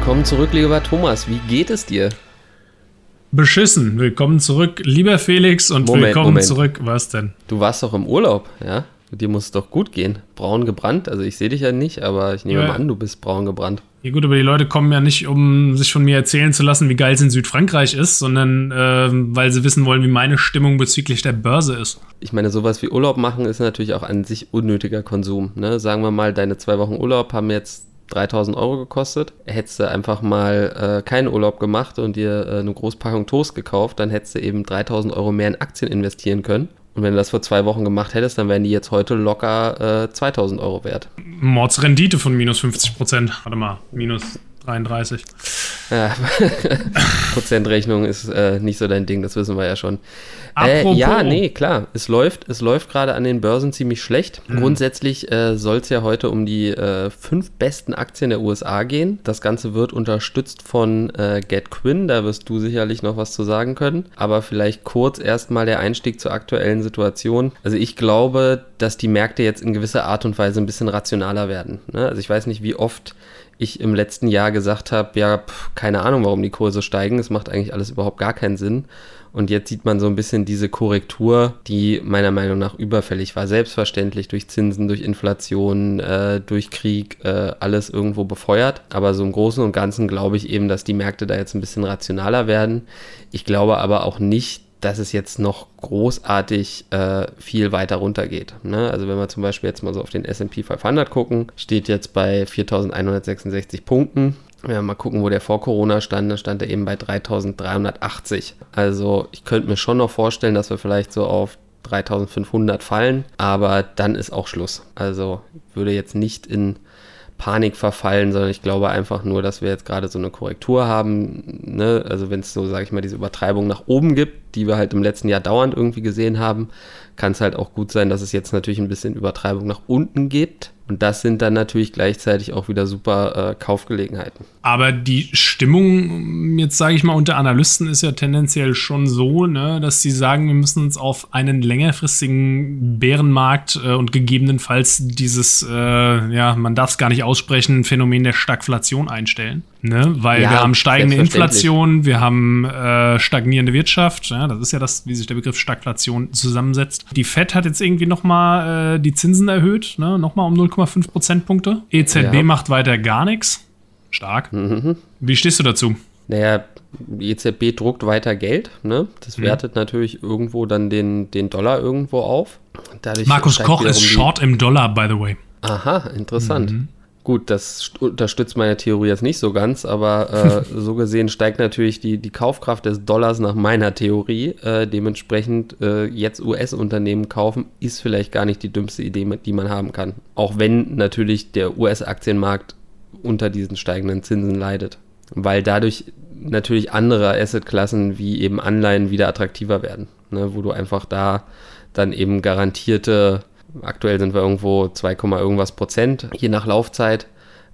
Willkommen zurück, lieber Thomas. Wie geht es dir? Beschissen. Willkommen zurück, lieber Felix, und Moment, willkommen Moment. zurück. Was denn? Du warst doch im Urlaub, ja? Dir muss es doch gut gehen. Braun gebrannt. Also ich sehe dich ja nicht, aber ich nehme Ja. mal an, du bist braun gebrannt. Ja gut, aber die Leute kommen ja nicht, um sich von mir erzählen zu lassen, wie geil es in Südfrankreich ist, sondern ähm, weil sie wissen wollen, wie meine Stimmung bezüglich der Börse ist. Ich meine, sowas wie Urlaub machen ist natürlich auch an sich unnötiger Konsum. Ne? Sagen wir mal, deine zwei Wochen Urlaub haben jetzt 3000 Euro gekostet. Hättest du einfach mal äh, keinen Urlaub gemacht und dir äh, eine Großpackung Toast gekauft, dann hättest du eben 3000 Euro mehr in Aktien investieren können. Und wenn du das vor zwei Wochen gemacht hättest, dann wären die jetzt heute locker äh, 2000 Euro wert. Mordsrendite von minus 50 Prozent. Warte mal, minus 33. Ja, Prozentrechnung ist äh, nicht so dein Ding, das wissen wir ja schon. Äh, ja, nee, klar, es läuft, es läuft gerade an den Börsen ziemlich schlecht. Mhm. Grundsätzlich äh, soll es ja heute um die äh, fünf besten Aktien der USA gehen. Das Ganze wird unterstützt von äh, GetQuinn, da wirst du sicherlich noch was zu sagen können. Aber vielleicht kurz erstmal der Einstieg zur aktuellen Situation. Also ich glaube, dass die Märkte jetzt in gewisser Art und Weise ein bisschen rationaler werden. Ne? Also ich weiß nicht, wie oft ich im letzten Jahr gesagt habe, ja, pf, keine Ahnung, warum die Kurse steigen. Es macht eigentlich alles überhaupt gar keinen Sinn. Und jetzt sieht man so ein bisschen diese Korrektur, die meiner Meinung nach überfällig war. Selbstverständlich durch Zinsen, durch Inflation, äh, durch Krieg, äh, alles irgendwo befeuert. Aber so im Großen und Ganzen glaube ich eben, dass die Märkte da jetzt ein bisschen rationaler werden. Ich glaube aber auch nicht, dass es jetzt noch großartig äh, viel weiter runter geht. Ne? Also wenn wir zum Beispiel jetzt mal so auf den S&P 500 gucken, steht jetzt bei 4.166 Punkten. Wir mal gucken, wo der vor Corona stand, dann stand er eben bei 3.380. Also ich könnte mir schon noch vorstellen, dass wir vielleicht so auf 3.500 fallen, aber dann ist auch Schluss. Also ich würde jetzt nicht in Panik verfallen, sondern ich glaube einfach nur, dass wir jetzt gerade so eine Korrektur haben. Ne? Also wenn es so, sage ich mal, diese Übertreibung nach oben gibt, die wir halt im letzten Jahr dauernd irgendwie gesehen haben, kann es halt auch gut sein, dass es jetzt natürlich ein bisschen Übertreibung nach unten gibt. Und das sind dann natürlich gleichzeitig auch wieder super äh, Kaufgelegenheiten. Aber die Stimmung, jetzt sage ich mal, unter Analysten ist ja tendenziell schon so, ne, dass sie sagen, wir müssen uns auf einen längerfristigen Bärenmarkt äh, und gegebenenfalls dieses, äh, ja, man darf es gar nicht aussprechen, Phänomen der Stagflation einstellen. Ne? Weil Ja, wir haben steigende. Inflation, wir haben äh, stagnierende Wirtschaft, ja, das ist ja das, wie sich der Begriff Stagflation zusammensetzt. Die Fed hat jetzt irgendwie nochmal äh, die Zinsen erhöht, ne? nochmal um 0,5 Prozentpunkte. EZB Ja. macht weiter gar nichts. Stark. Wie stehst du dazu? Naja, die EZB druckt weiter Geld. Ne? Das Mhm. wertet natürlich irgendwo dann den, den Dollar irgendwo auf. Dadurch Markus Koch ist short im Dollar, by the way. Aha, interessant. Mhm. Gut, das st- unterstützt meine Theorie jetzt nicht so ganz, aber äh, so gesehen steigt natürlich die, die Kaufkraft des Dollars nach meiner Theorie. Äh, dementsprechend äh, jetzt US-Unternehmen kaufen, ist vielleicht gar nicht die dümmste Idee, die man haben kann. Auch wenn natürlich der US-Aktienmarkt unter diesen steigenden Zinsen leidet. Weil dadurch natürlich andere Assetklassen wie eben Anleihen wieder attraktiver werden. Ne, wo du einfach da dann eben garantierte Aktuell sind wir irgendwo 2, irgendwas Prozent, je nach Laufzeit.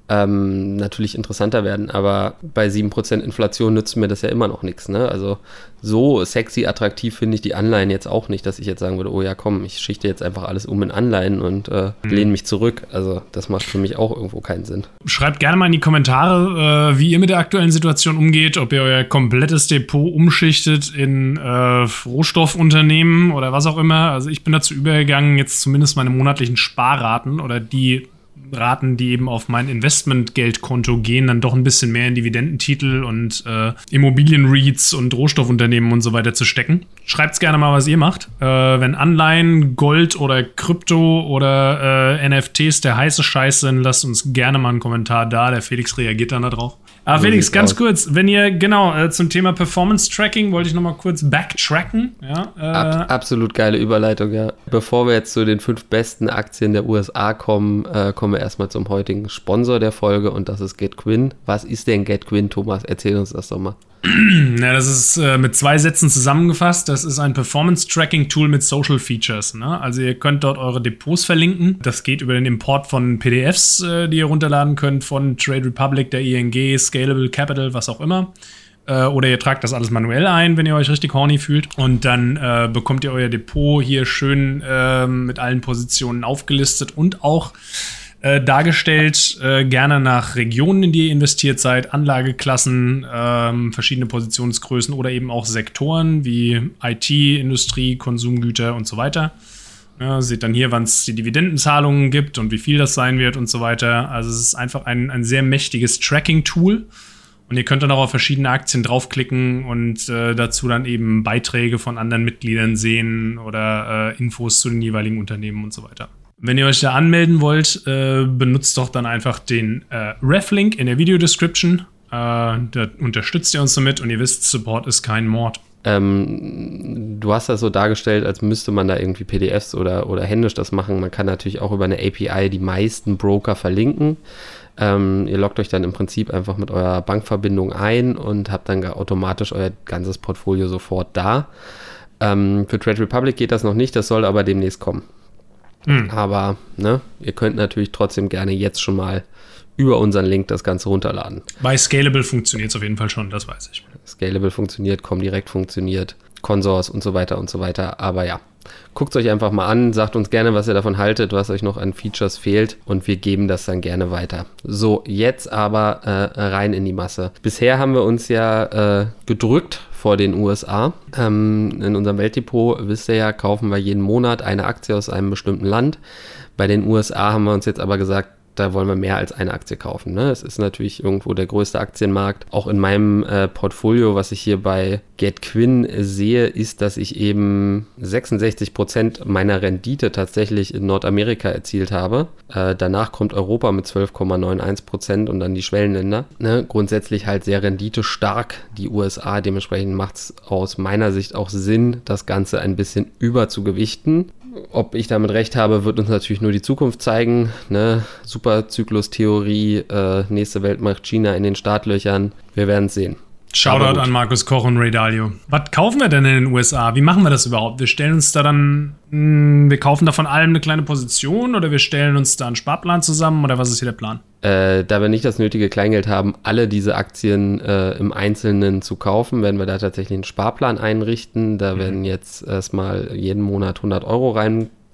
Ähm, natürlich interessanter werden, aber bei 7% Inflation nützt mir das ja immer noch nichts. Ne? Also so sexy attraktiv finde ich die Anleihen jetzt auch nicht, dass ich jetzt sagen würde, oh ja komm, ich schichte jetzt einfach alles um in Anleihen und äh, lehne mich zurück. Also das macht für mich auch irgendwo keinen Sinn. Schreibt gerne mal in die Kommentare, äh, wie ihr mit der aktuellen Situation umgeht, ob ihr euer komplettes Depot umschichtet in äh, Rohstoffunternehmen oder was auch immer. Also ich bin dazu übergegangen, jetzt zumindest meine monatlichen Sparraten oder die Raten, die eben auf mein Investmentgeldkonto gehen, dann doch ein bisschen mehr in Dividendentitel und äh, Immobilien-REITs und Rohstoffunternehmen und so weiter zu stecken. Schreibt's gerne mal, was ihr macht. Äh, wenn Anleihen, Gold oder Krypto oder äh, NFTs der heiße Scheiß sind, lasst uns gerne mal einen Kommentar da. Der Felix reagiert dann darauf. Aber So Felix, ganz aus. kurz, wenn ihr, genau, äh, zum Thema Performance Tracking wollte ich noch mal kurz backtracken. Ja, äh, Ab, absolut geile Überleitung, ja. Bevor wir jetzt zu den fünf besten Aktien der USA kommen, äh, kommen wir erstmal zum heutigen Sponsor der Folge und das ist GetQuinn. Was ist denn GetQuinn, Thomas? Erzähl uns das doch mal. Ja, das ist äh, mit zwei Sätzen zusammengefasst. Das ist ein Performance-Tracking-Tool mit Social Features. Ne? Also ihr könnt dort eure Depots verlinken. Das geht über den Import von PDFs, äh, die ihr runterladen könnt von Trade Republic, der ING, Scalable Capital, was auch immer. Äh, oder ihr tragt das alles manuell ein, wenn ihr euch richtig horny fühlt. Und dann äh, bekommt ihr euer Depot hier schön ähm, mit allen Positionen aufgelistet und auch äh, dargestellt, äh, gerne nach Regionen, in die ihr investiert seid, Anlageklassen, ähm, verschiedene Positionsgrößen oder eben auch Sektoren wie IT, Industrie, Konsumgüter und so weiter. Ja, seht dann hier, wann es die Dividendenzahlungen gibt und wie viel das sein wird und so weiter. Also es ist einfach ein, ein sehr mächtiges Tracking-Tool. Und ihr könnt dann auch auf verschiedene Aktien draufklicken und äh, dazu dann eben Beiträge von anderen Mitgliedern sehen oder äh, Infos zu den jeweiligen Unternehmen und so weiter. Wenn ihr euch da anmelden wollt, äh, benutzt doch dann einfach den äh, Ref-Link in der Video-Description. Äh, da unterstützt ihr uns damit und ihr wisst, Support ist kein Mord. Ähm, du hast das so dargestellt, als müsste man da irgendwie PDFs oder, oder händisch das machen. Man kann natürlich auch über eine API die meisten Broker verlinken. Ähm, ihr loggt euch dann im Prinzip einfach mit eurer Bankverbindung ein und habt dann automatisch euer ganzes Portfolio sofort da. Ähm, für Trade Republic geht das noch nicht, das soll aber demnächst kommen. Mhm. Aber ne, ihr könnt natürlich trotzdem gerne jetzt schon mal über unseren Link das Ganze runterladen. Bei Scalable funktioniert es auf jeden Fall schon, das weiß ich. Scalable funktioniert, Comdirect funktioniert, Consors und so weiter und so weiter. Aber ja, guckt es euch einfach mal an, sagt uns gerne, was ihr davon haltet, was euch noch an Features fehlt und wir geben das dann gerne weiter. So, jetzt aber äh, rein in die Masse. Bisher haben wir uns ja äh, gedrückt vor den USA. Ähm, in unserem Weltdepot, wisst ihr ja, kaufen wir jeden Monat eine Aktie aus einem bestimmten Land. Bei den USA haben wir uns jetzt aber gesagt, da wollen wir mehr als eine Aktie kaufen. Ne? Es ist natürlich irgendwo der größte Aktienmarkt. Auch in meinem äh, Portfolio, was ich hier bei GetQuinn sehe, ist, dass ich eben 66 Prozent meiner Rendite tatsächlich in Nordamerika erzielt habe. Äh, danach kommt Europa mit 12,91 Prozent und dann die Schwellenländer. Ne? Grundsätzlich halt sehr renditestark die USA. Dementsprechend macht es aus meiner Sicht auch Sinn, das Ganze ein bisschen überzugewichten. Ob ich damit recht habe, wird uns natürlich nur die Zukunft zeigen. Ne? Superzyklus-Theorie, äh, nächste Weltmacht China in den Startlöchern. Wir werden es sehen. Shoutout an Markus Koch und Ray Dalio. Was kaufen wir denn in den USA? Wie machen wir das überhaupt? Wir stellen uns da dann, mh, hm, wir kaufen da von allem eine kleine Position oder wir stellen uns da einen Sparplan zusammen oder was ist hier der Plan? Äh, da wir nicht das nötige Kleingeld haben, alle diese Aktien äh, im Einzelnen zu kaufen, werden wir da tatsächlich einen Sparplan einrichten. Da mhm. werden jetzt erstmal jeden Monat 100 Euro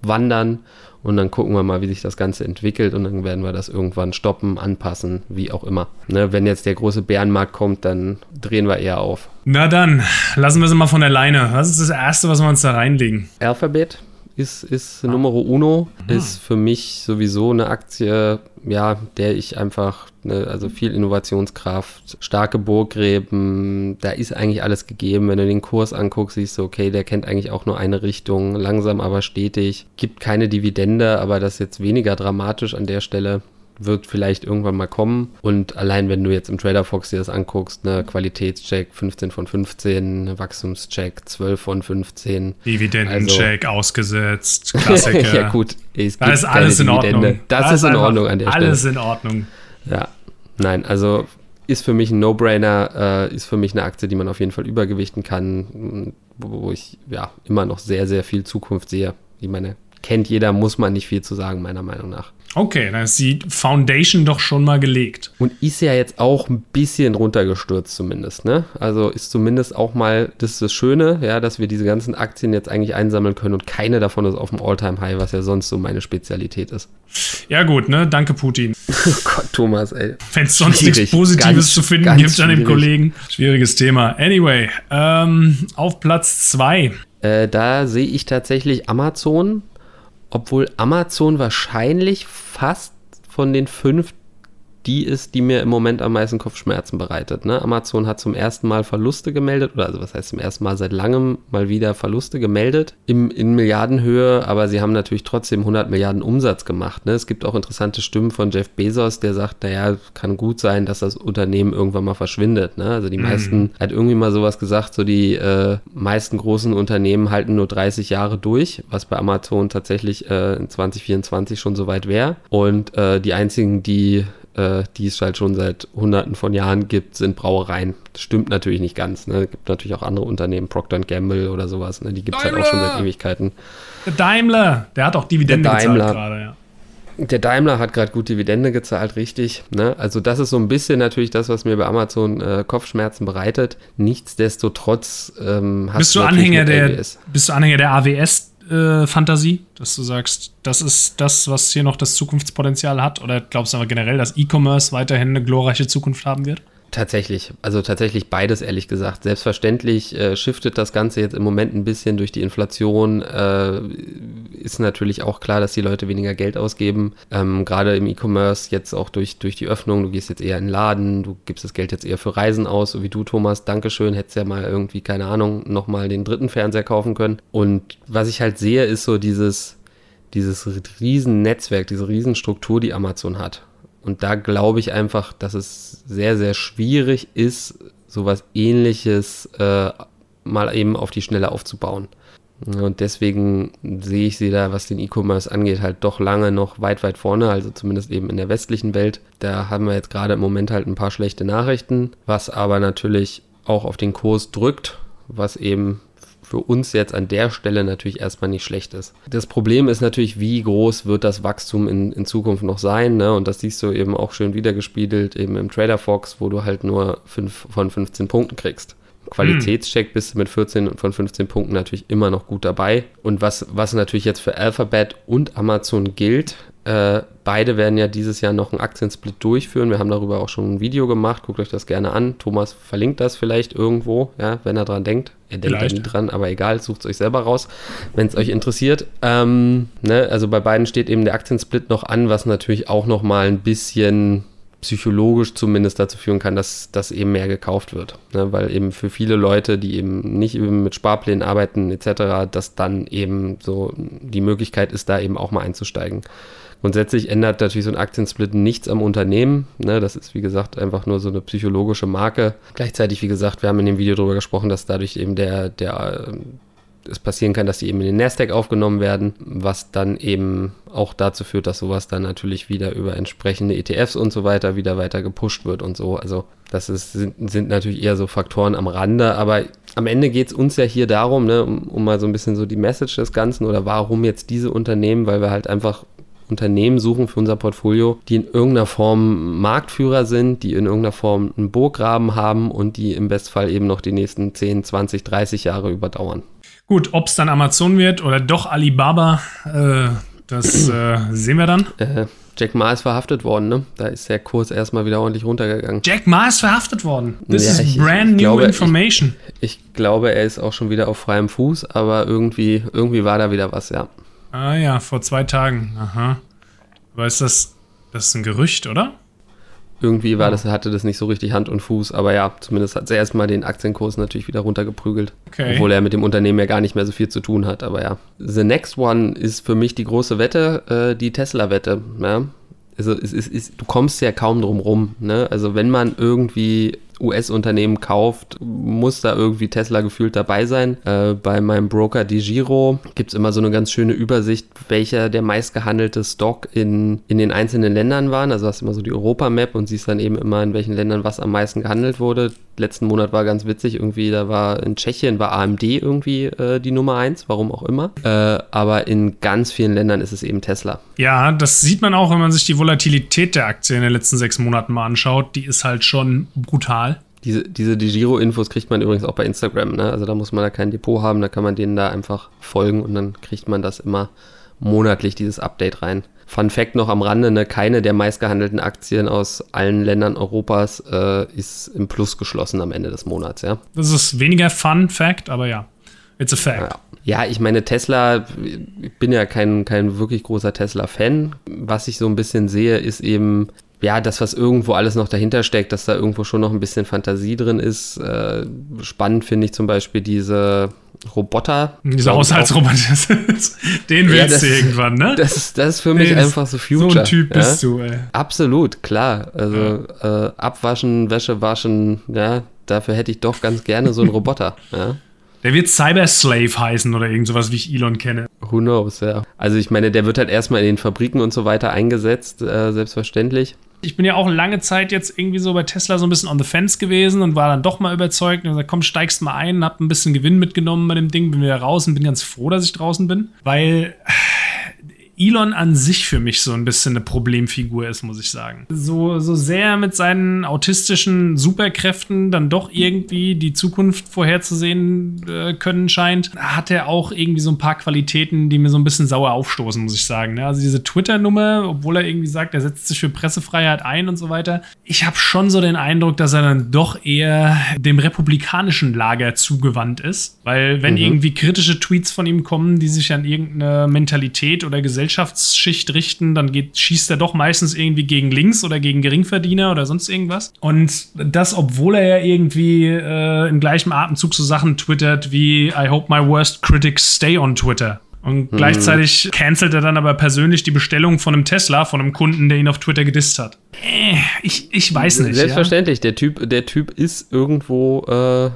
reinwandern und dann gucken wir mal, wie sich das Ganze entwickelt und dann werden wir das irgendwann stoppen, anpassen, wie auch immer. Ne, wenn jetzt der große Bärenmarkt kommt, dann drehen wir eher auf. Na dann, lassen wir sie mal von der Leine. Was ist das Erste, was wir uns da reinlegen? Alphabet ist, ist ah. Numero Uno, ah. ist für mich sowieso eine Aktie, ja, der ich einfach, ne, also viel Innovationskraft, starke Burggräben, da ist eigentlich alles gegeben. Wenn du den Kurs anguckst, siehst du, okay, der kennt eigentlich auch nur eine Richtung, langsam aber stetig, gibt keine Dividende, aber das ist jetzt weniger dramatisch an der Stelle wird vielleicht irgendwann mal kommen. Und allein wenn du jetzt im Trader Fox dir das anguckst, ne, Qualitätscheck 15 von 15, Wachstumscheck 12 von 15. Dividendencheck also, ausgesetzt, Klassiker. ja gut, es da ist alles in Ordnung. Das, das ist in Ordnung an der Stelle. Alles in Ordnung. Ja, nein, also ist für mich ein No-Brainer, äh, ist für mich eine Aktie, die man auf jeden Fall übergewichten kann, wo ich ja immer noch sehr, sehr viel Zukunft sehe. Ich meine, kennt jeder, muss man nicht viel zu sagen, meiner Meinung nach. Okay, dann ist die Foundation doch schon mal gelegt. Und ist ja jetzt auch ein bisschen runtergestürzt zumindest, ne? Also ist zumindest auch mal, das ist das Schöne, ja, dass wir diese ganzen Aktien jetzt eigentlich einsammeln können und keine davon ist auf dem All-Time-High, was ja sonst so meine Spezialität ist. Ja gut, ne? Danke Putin. oh Gott, Thomas, ey. Wenn es sonst nichts Positives ganz, zu finden gibt an dem Kollegen. Schwieriges Thema. Anyway, ähm, auf Platz 2. Äh, da sehe ich tatsächlich Amazon obwohl Amazon wahrscheinlich fast von den fünf die ist, die mir im Moment am meisten Kopfschmerzen bereitet. Ne? Amazon hat zum ersten Mal Verluste gemeldet, oder also was heißt zum ersten Mal seit langem mal wieder Verluste gemeldet im, in Milliardenhöhe, aber sie haben natürlich trotzdem 100 Milliarden Umsatz gemacht. Ne? Es gibt auch interessante Stimmen von Jeff Bezos, der sagt, naja, kann gut sein, dass das Unternehmen irgendwann mal verschwindet. Ne? Also die mhm. meisten, hat irgendwie mal sowas gesagt, so die äh, meisten großen Unternehmen halten nur 30 Jahre durch, was bei Amazon tatsächlich äh, in 2024 schon soweit wäre. Und äh, die einzigen, die äh, die es halt schon seit hunderten von Jahren gibt, sind Brauereien. Das stimmt natürlich nicht ganz. Ne? Es gibt natürlich auch andere Unternehmen, Procter Gamble oder sowas. Ne? Die gibt es halt auch schon seit Ewigkeiten. Der Daimler, der hat auch Dividende gezahlt gerade, ja. Der Daimler hat gerade gut Dividende gezahlt, richtig. Ne? Also das ist so ein bisschen natürlich das, was mir bei Amazon äh, Kopfschmerzen bereitet. Nichtsdestotrotz ähm, hast bist du, Anhänger der, bist du Anhänger der AWS Fantasie, dass du sagst, das ist das, was hier noch das Zukunftspotenzial hat? Oder glaubst du aber generell, dass E-Commerce weiterhin eine glorreiche Zukunft haben wird? Tatsächlich, also tatsächlich beides, ehrlich gesagt. Selbstverständlich äh, shiftet das Ganze jetzt im Moment ein bisschen durch die Inflation. Äh, ist natürlich auch klar, dass die Leute weniger Geld ausgeben. Ähm, Gerade im E-Commerce jetzt auch durch, durch die Öffnung. Du gehst jetzt eher in den Laden, du gibst das Geld jetzt eher für Reisen aus, so wie du, Thomas. Dankeschön, hättest ja mal irgendwie, keine Ahnung, nochmal den dritten Fernseher kaufen können. Und was ich halt sehe, ist so dieses, dieses riesen Netzwerk, diese Riesenstruktur, die Amazon hat. Und da glaube ich einfach, dass es sehr, sehr schwierig ist, sowas ähnliches äh, mal eben auf die Schnelle aufzubauen. Und deswegen sehe ich sie da, was den E-Commerce angeht, halt doch lange noch weit, weit vorne, also zumindest eben in der westlichen Welt. Da haben wir jetzt gerade im Moment halt ein paar schlechte Nachrichten, was aber natürlich auch auf den Kurs drückt, was eben für uns jetzt an der Stelle natürlich erstmal nicht schlecht ist. Das Problem ist natürlich, wie groß wird das Wachstum in, in Zukunft noch sein, ne? Und das siehst du eben auch schön wiedergespiegelt, eben im Trader Fox, wo du halt nur 5 von 15 Punkten kriegst. Qualitätscheck bist du mit 14 von 15 Punkten natürlich immer noch gut dabei. Und was, was natürlich jetzt für Alphabet und Amazon gilt, äh, beide werden ja dieses Jahr noch einen Aktiensplit durchführen. Wir haben darüber auch schon ein Video gemacht. Guckt euch das gerne an. Thomas verlinkt das vielleicht irgendwo, ja, wenn er dran denkt. Er denkt da nie dran, aber egal, sucht es euch selber raus, wenn es euch interessiert. Ähm, ne, also bei beiden steht eben der Aktiensplit noch an, was natürlich auch noch mal ein bisschen psychologisch zumindest dazu führen kann, dass das eben mehr gekauft wird. Ne? Weil eben für viele Leute, die eben nicht eben mit Sparplänen arbeiten etc., dass dann eben so die Möglichkeit ist, da eben auch mal einzusteigen. Grundsätzlich ändert natürlich so ein Aktiensplit nichts am Unternehmen. Ne? Das ist, wie gesagt, einfach nur so eine psychologische Marke. Gleichzeitig, wie gesagt, wir haben in dem Video darüber gesprochen, dass dadurch eben der, der äh, es passieren kann, dass die eben in den Nasdaq aufgenommen werden, was dann eben auch dazu führt, dass sowas dann natürlich wieder über entsprechende ETFs und so weiter wieder weiter gepusht wird und so. Also das ist, sind, sind natürlich eher so Faktoren am Rande, aber am Ende geht es uns ja hier darum, ne, um, um mal so ein bisschen so die Message des Ganzen oder warum jetzt diese Unternehmen, weil wir halt einfach Unternehmen suchen für unser Portfolio, die in irgendeiner Form Marktführer sind, die in irgendeiner Form einen Burggraben haben und die im Bestfall eben noch die nächsten 10, 20, 30 Jahre überdauern. Gut, ob es dann Amazon wird oder doch Alibaba, äh, das äh, sehen wir dann. Äh, Jack Ma ist verhaftet worden, ne? Da ist der Kurs erstmal wieder ordentlich runtergegangen. Jack Ma ist verhaftet worden. This ja, is brand new glaube, information. Ich, ich, glaube, er ist auch schon wieder auf freiem Fuß, aber irgendwie, irgendwie war da wieder was, ja. Ah ja, vor zwei Tagen. Aha. Aber ist das, das ist ein Gerücht, oder? Irgendwie war das, hatte das nicht so richtig Hand und Fuß, aber ja, zumindest hat es erstmal den Aktienkurs natürlich wieder runtergeprügelt. Okay. Obwohl er mit dem Unternehmen ja gar nicht mehr so viel zu tun hat, aber ja. The next one ist für mich die große Wette, äh, die Tesla-Wette. Ja? Also es ist, es, du kommst ja kaum drum rum. Ne? Also wenn man irgendwie US-Unternehmen kauft, muss da irgendwie Tesla gefühlt dabei sein. Äh, bei meinem Broker DiGiro gibt es immer so eine ganz schöne Übersicht, welcher der meistgehandelte Stock in, in den einzelnen Ländern waren. Also hast du immer so die Europa-Map und siehst dann eben immer, in welchen Ländern was am meisten gehandelt wurde. Letzten Monat war ganz witzig, irgendwie, da war in Tschechien war AMD irgendwie äh, die Nummer eins, warum auch immer. Äh, aber in ganz vielen Ländern ist es eben Tesla. Ja, das sieht man auch, wenn man sich die Volatilität der Aktie in den letzten sechs Monaten mal anschaut. Die ist halt schon brutal. Diese, diese Giro-Infos kriegt man übrigens auch bei Instagram. Ne? Also da muss man da kein Depot haben, da kann man denen da einfach folgen und dann kriegt man das immer monatlich, dieses Update rein. Fun Fact noch am Rande, ne? keine der meistgehandelten Aktien aus allen Ländern Europas äh, ist im Plus geschlossen am Ende des Monats. Ja? Das ist weniger Fun Fact, aber ja, it's a fact. Ja. ja ich meine, Tesla, ich bin ja kein, kein wirklich großer Tesla-Fan. Was ich so ein bisschen sehe, ist eben, ja, das, was irgendwo alles noch dahinter steckt, dass da irgendwo schon noch ein bisschen Fantasie drin ist. Äh, spannend finde ich zum Beispiel diese Roboter. Diese Haushaltsroboter, den willst ja, das, du irgendwann, ne? Das ist, das ist für mich nee, einfach so Future. So ein Typ ja? bist du, ey. Absolut, klar. Also ja. äh, abwaschen, Wäsche waschen, ja, dafür hätte ich doch ganz gerne so einen Roboter, ja. Der wird Cyber Slave heißen oder irgend sowas, wie ich Elon kenne. Who knows, ja. Also ich meine, der wird halt erstmal in den Fabriken und so weiter eingesetzt, äh, selbstverständlich ich bin ja auch lange Zeit jetzt irgendwie so bei Tesla so ein bisschen on the fence gewesen und war dann doch mal überzeugt und gesagt, komm, steigst mal ein, hab ein bisschen Gewinn mitgenommen bei dem Ding, bin wieder raus und bin ganz froh, dass ich draußen bin, weil Elon an sich für mich so ein bisschen eine Problemfigur ist, muss ich sagen. So, so sehr mit seinen autistischen Superkräften dann doch irgendwie die Zukunft vorherzusehen äh, können scheint, hat er auch irgendwie so ein paar Qualitäten, die mir so ein bisschen sauer aufstoßen, muss ich sagen. Ne? Also diese Twitter-Nummer, obwohl er irgendwie sagt, er setzt sich für Pressefreiheit ein und so weiter. Ich habe schon so den Eindruck, dass er dann doch eher dem republikanischen Lager zugewandt ist, weil wenn mhm. irgendwie kritische Tweets von ihm kommen, die sich an irgendeine Mentalität oder Gesellschaftsschicht richten, dann geht, schießt er doch meistens irgendwie gegen links oder gegen Geringverdiener oder sonst irgendwas. Und das, obwohl er ja irgendwie äh, im gleichen Atemzug so Sachen twittert wie I hope my worst critics stay on Twitter. Und mhm. gleichzeitig cancelt er dann aber persönlich die Bestellung von einem Tesla, von einem Kunden, der ihn auf Twitter gedisst hat. Äh, ich, ich weiß nicht. Selbstverständlich, ja? der, typ, der Typ ist irgendwo äh,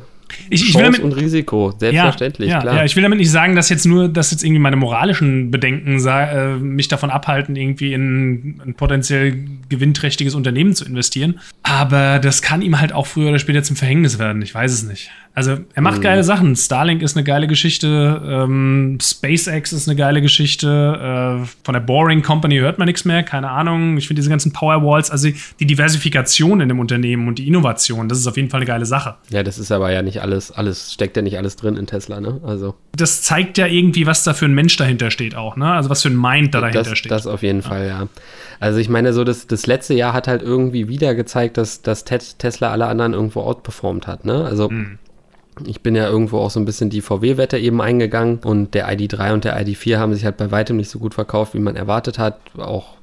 ich, ich will damit, und Risiko, selbstverständlich, ja, ja, klar. Ja, ich will damit nicht sagen, dass jetzt nur, dass jetzt irgendwie meine moralischen Bedenken äh, mich davon abhalten, irgendwie in ein potenziell gewinnträchtiges Unternehmen zu investieren. Aber das kann ihm halt auch früher oder später zum Verhängnis werden. Ich weiß es nicht. Also er macht mhm. geile Sachen. Starlink ist eine geile Geschichte. Ähm, SpaceX ist eine geile Geschichte. Äh, von der Boring Company hört man nichts mehr. Keine Ahnung. Ich finde diese ganzen Powerwalls, also die Diversifikation in dem Unternehmen und die Innovation, das ist auf jeden Fall eine geile Sache. Ja, das ist aber ja nicht alles, alles steckt ja nicht alles drin in Tesla, ne? Also. Das zeigt ja irgendwie, was da für ein Mensch dahinter steht auch, ne? Also was für ein Mind da dahinter das, steht. Das auf jeden ja. Fall, ja. Also ich meine, so das, das letzte Jahr hat halt irgendwie wieder gezeigt, dass, dass Tesla alle anderen irgendwo outperformt hat, ne? Also. Mhm ich bin ja irgendwo auch so ein bisschen die VW-Wette eben eingegangen und der ID3 und der ID4 haben sich halt bei weitem nicht so gut verkauft, wie man erwartet hat. Auch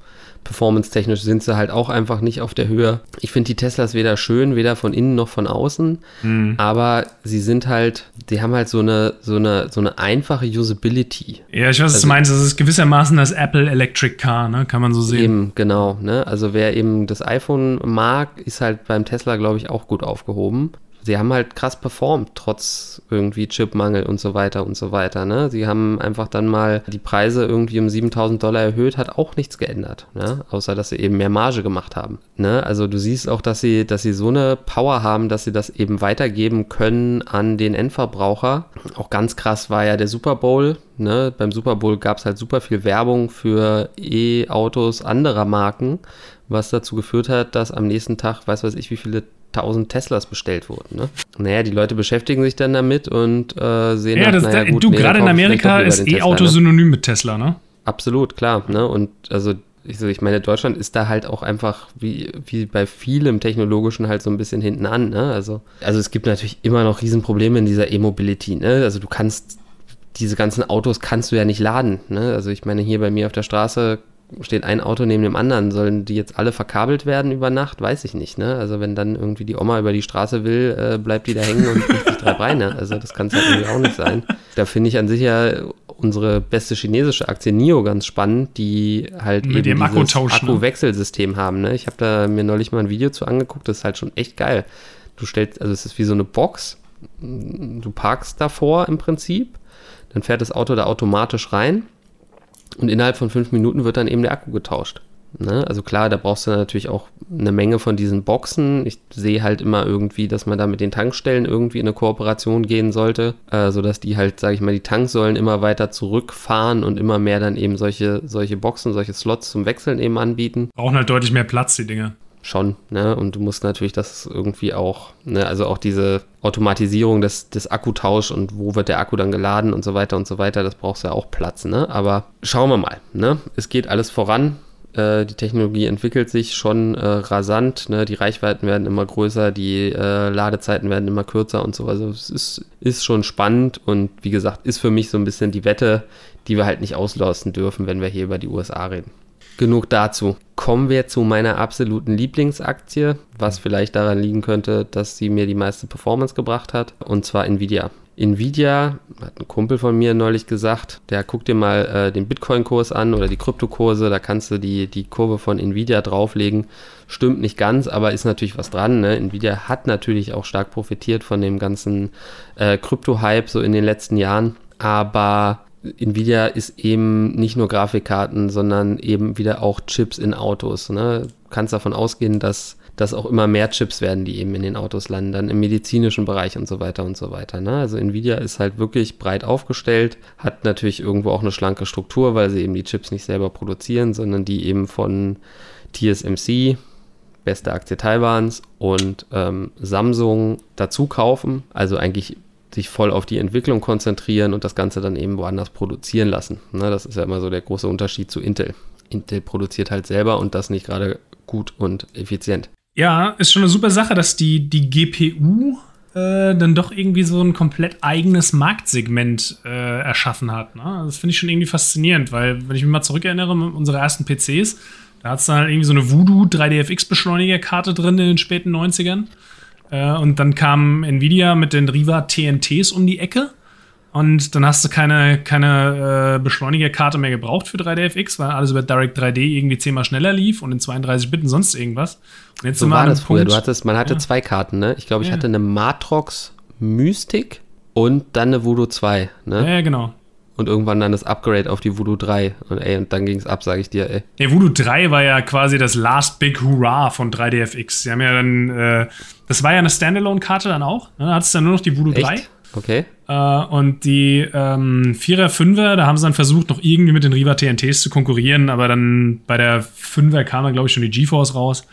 performance-technisch sind sie halt auch einfach nicht auf der Höhe. Ich finde die Teslas weder schön, weder von innen noch von außen, mhm. aber sie sind halt, die haben halt so eine, so eine, so eine einfache Usability. Ja, ich weiß, was also, du meinst. Das ist gewissermaßen das Apple Electric Car, ne? Kann man so sehen. Eben, genau. Ne? Also wer eben das iPhone mag, ist halt beim Tesla, glaube ich, auch gut aufgehoben sie haben halt krass performt, trotz irgendwie Chipmangel und so weiter und so weiter. Ne? Sie haben einfach dann mal die Preise irgendwie um 7000 Dollar erhöht, hat auch nichts geändert, ne? außer dass sie eben mehr Marge gemacht haben. Ne? Also du siehst auch, dass sie, dass sie so eine Power haben, dass sie das eben weitergeben können an den Endverbraucher. Auch ganz krass war ja der Super Bowl. Ne? Beim Super Bowl gab es halt super viel Werbung für E-Autos anderer Marken, was dazu geführt hat, dass am nächsten Tag, weiß weiß ich, wie viele 1000 Teslas bestellt wurden. Ne? Naja, die Leute beschäftigen sich dann damit und äh, sehen ja, nach, das, naja, gut, Du, nee, gerade in Amerika ist E-Auto ne? synonym mit Tesla, ne? Absolut, klar. Ne? Und also ich, so, ich meine, Deutschland ist da halt auch einfach wie, wie bei vielem Technologischen halt so ein bisschen hinten an. Ne? Also, also es gibt natürlich immer noch Riesenprobleme in dieser E-Mobility. Ne? Also du kannst diese ganzen Autos kannst du ja nicht laden. Ne? Also ich meine, hier bei mir auf der Straße steht ein Auto neben dem anderen. Sollen die jetzt alle verkabelt werden über Nacht? Weiß ich nicht. Ne? Also wenn dann irgendwie die Oma über die Straße will, äh, bleibt die da hängen und kriegt sich drei Beine. Also das kann es halt irgendwie auch nicht sein. Da finde ich an sich ja unsere beste chinesische Aktie NIO ganz spannend, die halt Mit eben dieses ne? Akkuwechselsystem ne? haben. Ne? Ich habe da mir neulich mal ein Video zu angeguckt, das ist halt schon echt geil. Du stellst, also es ist wie so eine Box, du parkst davor im Prinzip, dann fährt das Auto da automatisch rein und innerhalb von fünf Minuten wird dann eben der Akku getauscht. Ne? Also klar, da brauchst du natürlich auch eine Menge von diesen Boxen. Ich sehe halt immer irgendwie, dass man da mit den Tankstellen irgendwie in eine Kooperation gehen sollte, äh, sodass die halt, sage ich mal, die Tanksäulen immer weiter zurückfahren und immer mehr dann eben solche, solche Boxen, solche Slots zum Wechseln eben anbieten. Brauchen halt deutlich mehr Platz, die Dinge schon, ne? Und du musst natürlich das irgendwie auch, ne, also auch diese Automatisierung des, des Akkutausch und wo wird der Akku dann geladen und so weiter und so weiter, das brauchst du ja auch Platz, ne? Aber schauen wir mal, ne? Es geht alles voran. Äh, die Technologie entwickelt sich schon äh, rasant, ne? Die Reichweiten werden immer größer, die äh, Ladezeiten werden immer kürzer und so. Also es ist, ist schon spannend und wie gesagt, ist für mich so ein bisschen die Wette, die wir halt nicht auslassen dürfen, wenn wir hier über die USA reden. Genug dazu. Kommen wir zu meiner absoluten Lieblingsaktie, was vielleicht daran liegen könnte, dass sie mir die meiste Performance gebracht hat, und zwar Nvidia. Nvidia, hat ein Kumpel von mir neulich gesagt, der guckt dir mal äh, den Bitcoin-Kurs an oder die Kryptokurse, da kannst du die, die Kurve von Nvidia drauflegen. Stimmt nicht ganz, aber ist natürlich was dran. Ne? Nvidia hat natürlich auch stark profitiert von dem ganzen äh, Krypto-Hype so in den letzten Jahren. Aber Nvidia ist eben nicht nur Grafikkarten, sondern eben wieder auch Chips in Autos. Ne? Du kannst davon ausgehen, dass dass auch immer mehr Chips werden, die eben in den Autos landen, dann im medizinischen Bereich und so weiter und so weiter. Ne? Also Nvidia ist halt wirklich breit aufgestellt, hat natürlich irgendwo auch eine schlanke Struktur, weil sie eben die Chips nicht selber produzieren, sondern die eben von TSMC, beste Aktie Taiwans und ähm, Samsung dazu kaufen. Also eigentlich sich voll auf die Entwicklung konzentrieren und das Ganze dann eben woanders produzieren lassen. Ne, das ist ja immer so der große Unterschied zu Intel. Intel produziert halt selber und das nicht gerade gut und effizient. Ja, ist schon eine super Sache, dass die, die GPU äh, dann doch irgendwie so ein komplett eigenes Marktsegment äh, erschaffen hat. Ne? Das finde ich schon irgendwie faszinierend, weil, wenn ich mich mal zurückerinnere, unsere ersten PCs, da hat es dann halt irgendwie so eine Voodoo 3DFX-Beschleunigerkarte drin in den späten 90ern. Äh, und dann kam Nvidia mit den Riva TNTs um die Ecke. Und dann hast du keine, keine äh, Beschleunigerkarte mehr gebraucht für 3DFX, weil alles über Direct 3D irgendwie zehnmal schneller lief und in 32 Bitten sonst irgendwas. Und jetzt so war das früher. Du hattest, man hatte ja. zwei Karten, ne? Ich ja. und dann eine Voodoo 2? Ja. Und irgendwann dann das Upgrade auf die Voodoo 3. Und ey, und dann ging es ab, sage ich dir, ey. Der Voodoo 3 war ja quasi das Last Big Hurrah von 3DFX. Sie haben ja dann, äh, das war ja eine Standalone-Karte dann auch. Ne? Da hattest du dann nur noch die Voodoo Echt? 3. Okay. Äh, und die ähm, 4er, 5er, da haben sie dann versucht, noch irgendwie mit den Riva TNTs zu konkurrieren, aber dann bei der 5er kam dann, glaube ich, schon die GeForce raus.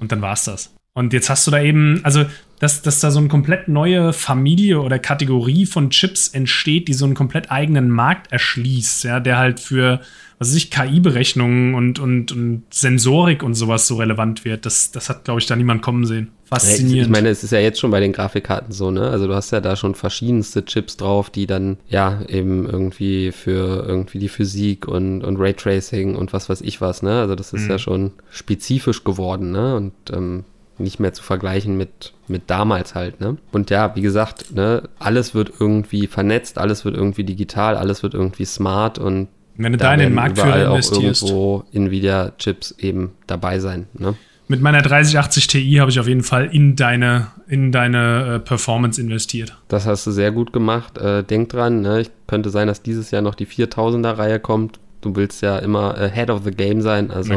Und dann war es das. Und jetzt hast du da eben, also, dass, dass da so eine komplett neue Familie oder Kategorie von Chips entsteht, die so einen komplett eigenen Markt erschließt, ja, der halt für, was weiß ich, KI-Berechnungen und, und, und Sensorik und sowas so relevant wird. Das, das hat, glaube ich, da niemand kommen sehen. Faszinierend. Ich meine, es ist ja jetzt schon bei den Grafikkarten so, ne? Also du hast ja da schon verschiedenste Chips drauf, die dann ja eben irgendwie für irgendwie die Physik und, und Raytracing und was weiß ich was, ne? Also das ist mhm. ja schon spezifisch geworden, ne? Und ähm, nicht mehr zu vergleichen mit, mit damals halt, ne? Und ja, wie gesagt, ne, alles wird irgendwie vernetzt, alles wird irgendwie digital, alles wird irgendwie smart und wenn du da in den Marktführer investierst. Auch irgendwo Nvidia-Chips eben dabei sein, ne? Mit meiner 3080 Ti habe ich auf jeden Fall in deine, in deine äh, Performance investiert. Das hast du sehr gut gemacht. Äh, denk dran, ne? könnte sein, dass dieses Jahr noch die 4000er-Reihe kommt. Du willst ja immer äh, Head of the Game sein. Also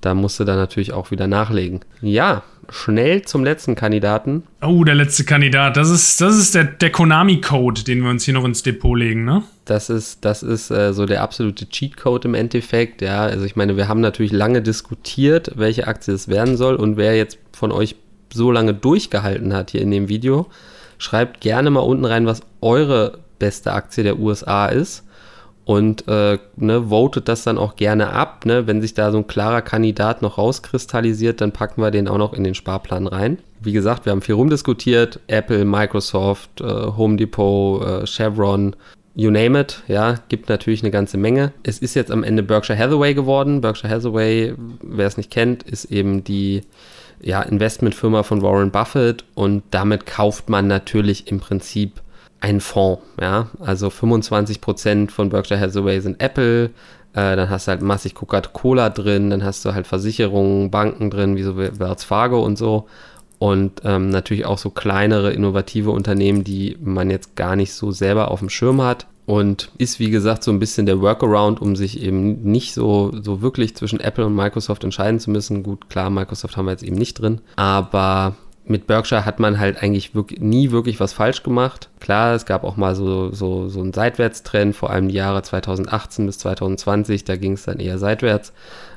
da musst du dann natürlich auch wieder nachlegen. Ja, schnell zum letzten Kandidaten. Oh, der letzte Kandidat. Das ist, das ist der, der Konami-Code, den wir uns hier noch ins Depot legen, ne? Das ist, das ist äh, so der absolute Cheat-Code im Endeffekt. Ja, also ich meine, wir haben natürlich lange diskutiert, welche Aktie es werden soll und wer jetzt von euch so lange durchgehalten hat hier in dem Video, schreibt gerne mal unten rein, was eure beste Aktie der USA ist und äh, ne, votet das dann auch gerne ab. Ne? Wenn sich da so ein klarer Kandidat noch rauskristallisiert, dann packen wir den auch noch in den Sparplan rein. Wie gesagt, wir haben viel rumdiskutiert. Apple, Microsoft, äh, Home Depot, äh, Chevron, you name it. Ja, gibt natürlich eine ganze Menge. Es ist jetzt am Ende Berkshire Hathaway geworden. Berkshire Hathaway, wer es nicht kennt, ist eben die ja, Investmentfirma von Warren Buffett und damit kauft man natürlich im Prinzip ein Fonds. Ja? Also 25% von Berkshire Hathaway sind Apple, äh, dann hast du halt massig Coca-Cola drin, dann hast du halt Versicherungen, Banken drin, wie so Wells Fargo und so. Und ähm, natürlich auch so kleinere, innovative Unternehmen, die man jetzt gar nicht so selber auf dem Schirm hat. Und ist, wie gesagt, so ein bisschen der Workaround, um sich eben nicht so, so wirklich zwischen Apple und Microsoft entscheiden zu müssen. Gut, klar, Microsoft haben wir jetzt eben nicht drin. Aber mit Berkshire hat man halt eigentlich wirklich, nie wirklich was falsch gemacht. Klar, es gab auch mal so, so, so einen Seitwärtstrend, vor allem die Jahre 2018 bis 2020, da ging es dann eher seitwärts.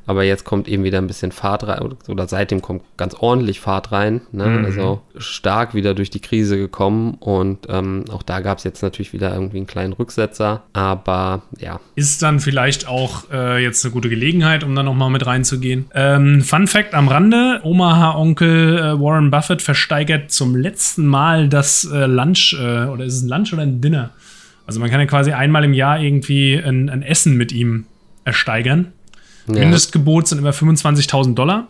Aber jetzt kommt eben wieder ein bisschen Fahrt rein, oder seitdem kommt ganz ordentlich Fahrt rein. Ne? Mhm. Also stark wieder durch die Krise gekommen. Und ähm, auch da gab es jetzt natürlich wieder irgendwie einen kleinen Rücksetzer. Aber ja. Ist dann vielleicht auch äh, jetzt eine gute Gelegenheit, um da nochmal mit reinzugehen. Ähm, Fun Fact am Rande: Omaha-Onkel äh, Warren Buffett versteigert zum letzten Mal das äh, Lunch, äh, oder ist es ein Lunch oder ein Dinner? Also man kann ja quasi einmal im Jahr irgendwie ein, ein Essen mit ihm ersteigern. Ja. Mindestgebot sind immer 25.000 Dollar.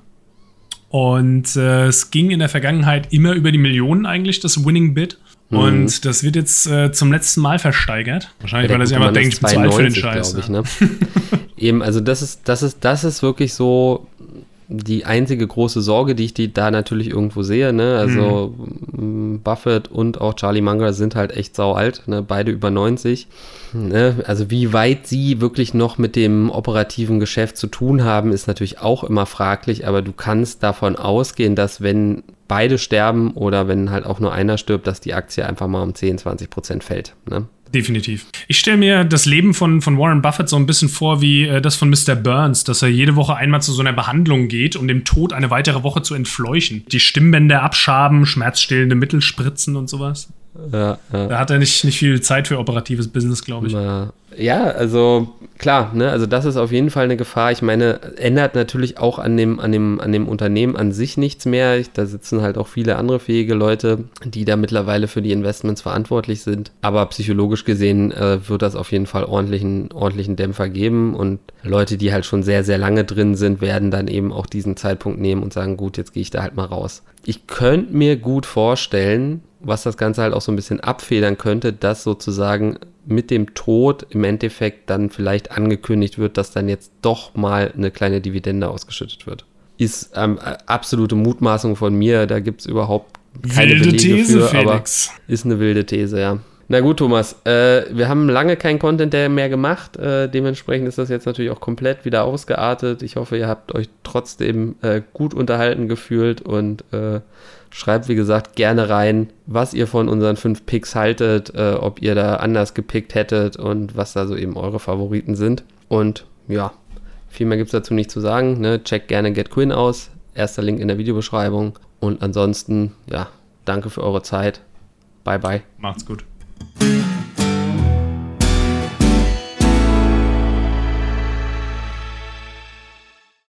Und äh, es ging in der Vergangenheit immer über die Millionen eigentlich, das Winning Bid. Mhm. Und das wird jetzt äh, zum letzten Mal versteigert. Wahrscheinlich, ja, weil er sich einfach denkt, ich bin zu alt für den Scheiß. Ich, ne? Eben, also das ist, das ist, das ist wirklich so die einzige große Sorge, die ich die da natürlich irgendwo sehe. Ne? Also mhm. Buffett und auch Charlie Munger sind halt echt sau alt, ne? beide über 90. Ne? Also wie weit sie wirklich noch mit dem operativen Geschäft zu tun haben, ist natürlich auch immer fraglich, aber du kannst davon ausgehen, dass wenn beide sterben oder wenn halt auch nur einer stirbt, dass die Aktie einfach mal um 10, 20 Prozent fällt. Ne? Definitiv. Ich stelle mir das Leben von, von Warren Buffett so ein bisschen vor wie äh, das von Mr. Burns, dass er jede Woche einmal zu so einer Behandlung geht, um dem Tod eine weitere Woche zu entfleuchen. Die Stimmbänder abschaben, schmerzstillende Mittel spritzen und sowas. Ja, ja. Da hat er nicht, nicht viel Zeit für operatives Business, glaube ich. Ja, also klar, ne, also das ist auf jeden Fall eine Gefahr. Ich meine, ändert natürlich auch an dem, an dem, an dem Unternehmen an sich nichts mehr. Da sitzen halt auch viele andere fähige Leute, die da mittlerweile für die Investments verantwortlich sind. Aber psychologisch gesehen äh, wird das auf jeden Fall ordentlichen, ordentlichen Dämpfer geben und Leute, die halt schon sehr, sehr lange drin sind, werden dann eben auch diesen Zeitpunkt nehmen und sagen, gut, jetzt gehe ich da halt mal raus. Ich könnte mir gut vorstellen, was das Ganze halt auch so ein bisschen abfedern könnte, dass sozusagen mit dem Tod im Endeffekt dann vielleicht angekündigt wird, dass dann jetzt doch mal eine kleine Dividende ausgeschüttet wird. Ist ähm, absolute Mutmaßung von mir, da gibt es überhaupt keine wilde Belege These, für, Felix. aber ist eine wilde These, ja. Na gut, Thomas, äh, wir haben lange keinen Content mehr gemacht. Äh, dementsprechend ist das jetzt natürlich auch komplett wieder ausgeartet. Ich hoffe, ihr habt euch trotzdem äh, gut unterhalten gefühlt und äh, Schreibt, wie gesagt, gerne rein, was ihr von unseren fünf Picks haltet, äh, ob ihr da anders gepickt hättet und was da so eben eure Favoriten sind. Und ja, viel mehr gibt es dazu nicht zu sagen. Ne? Checkt gerne GetQuinn aus. Erster Link in der Videobeschreibung. Und ansonsten, ja, danke für eure Zeit. Bye, bye. Macht's gut.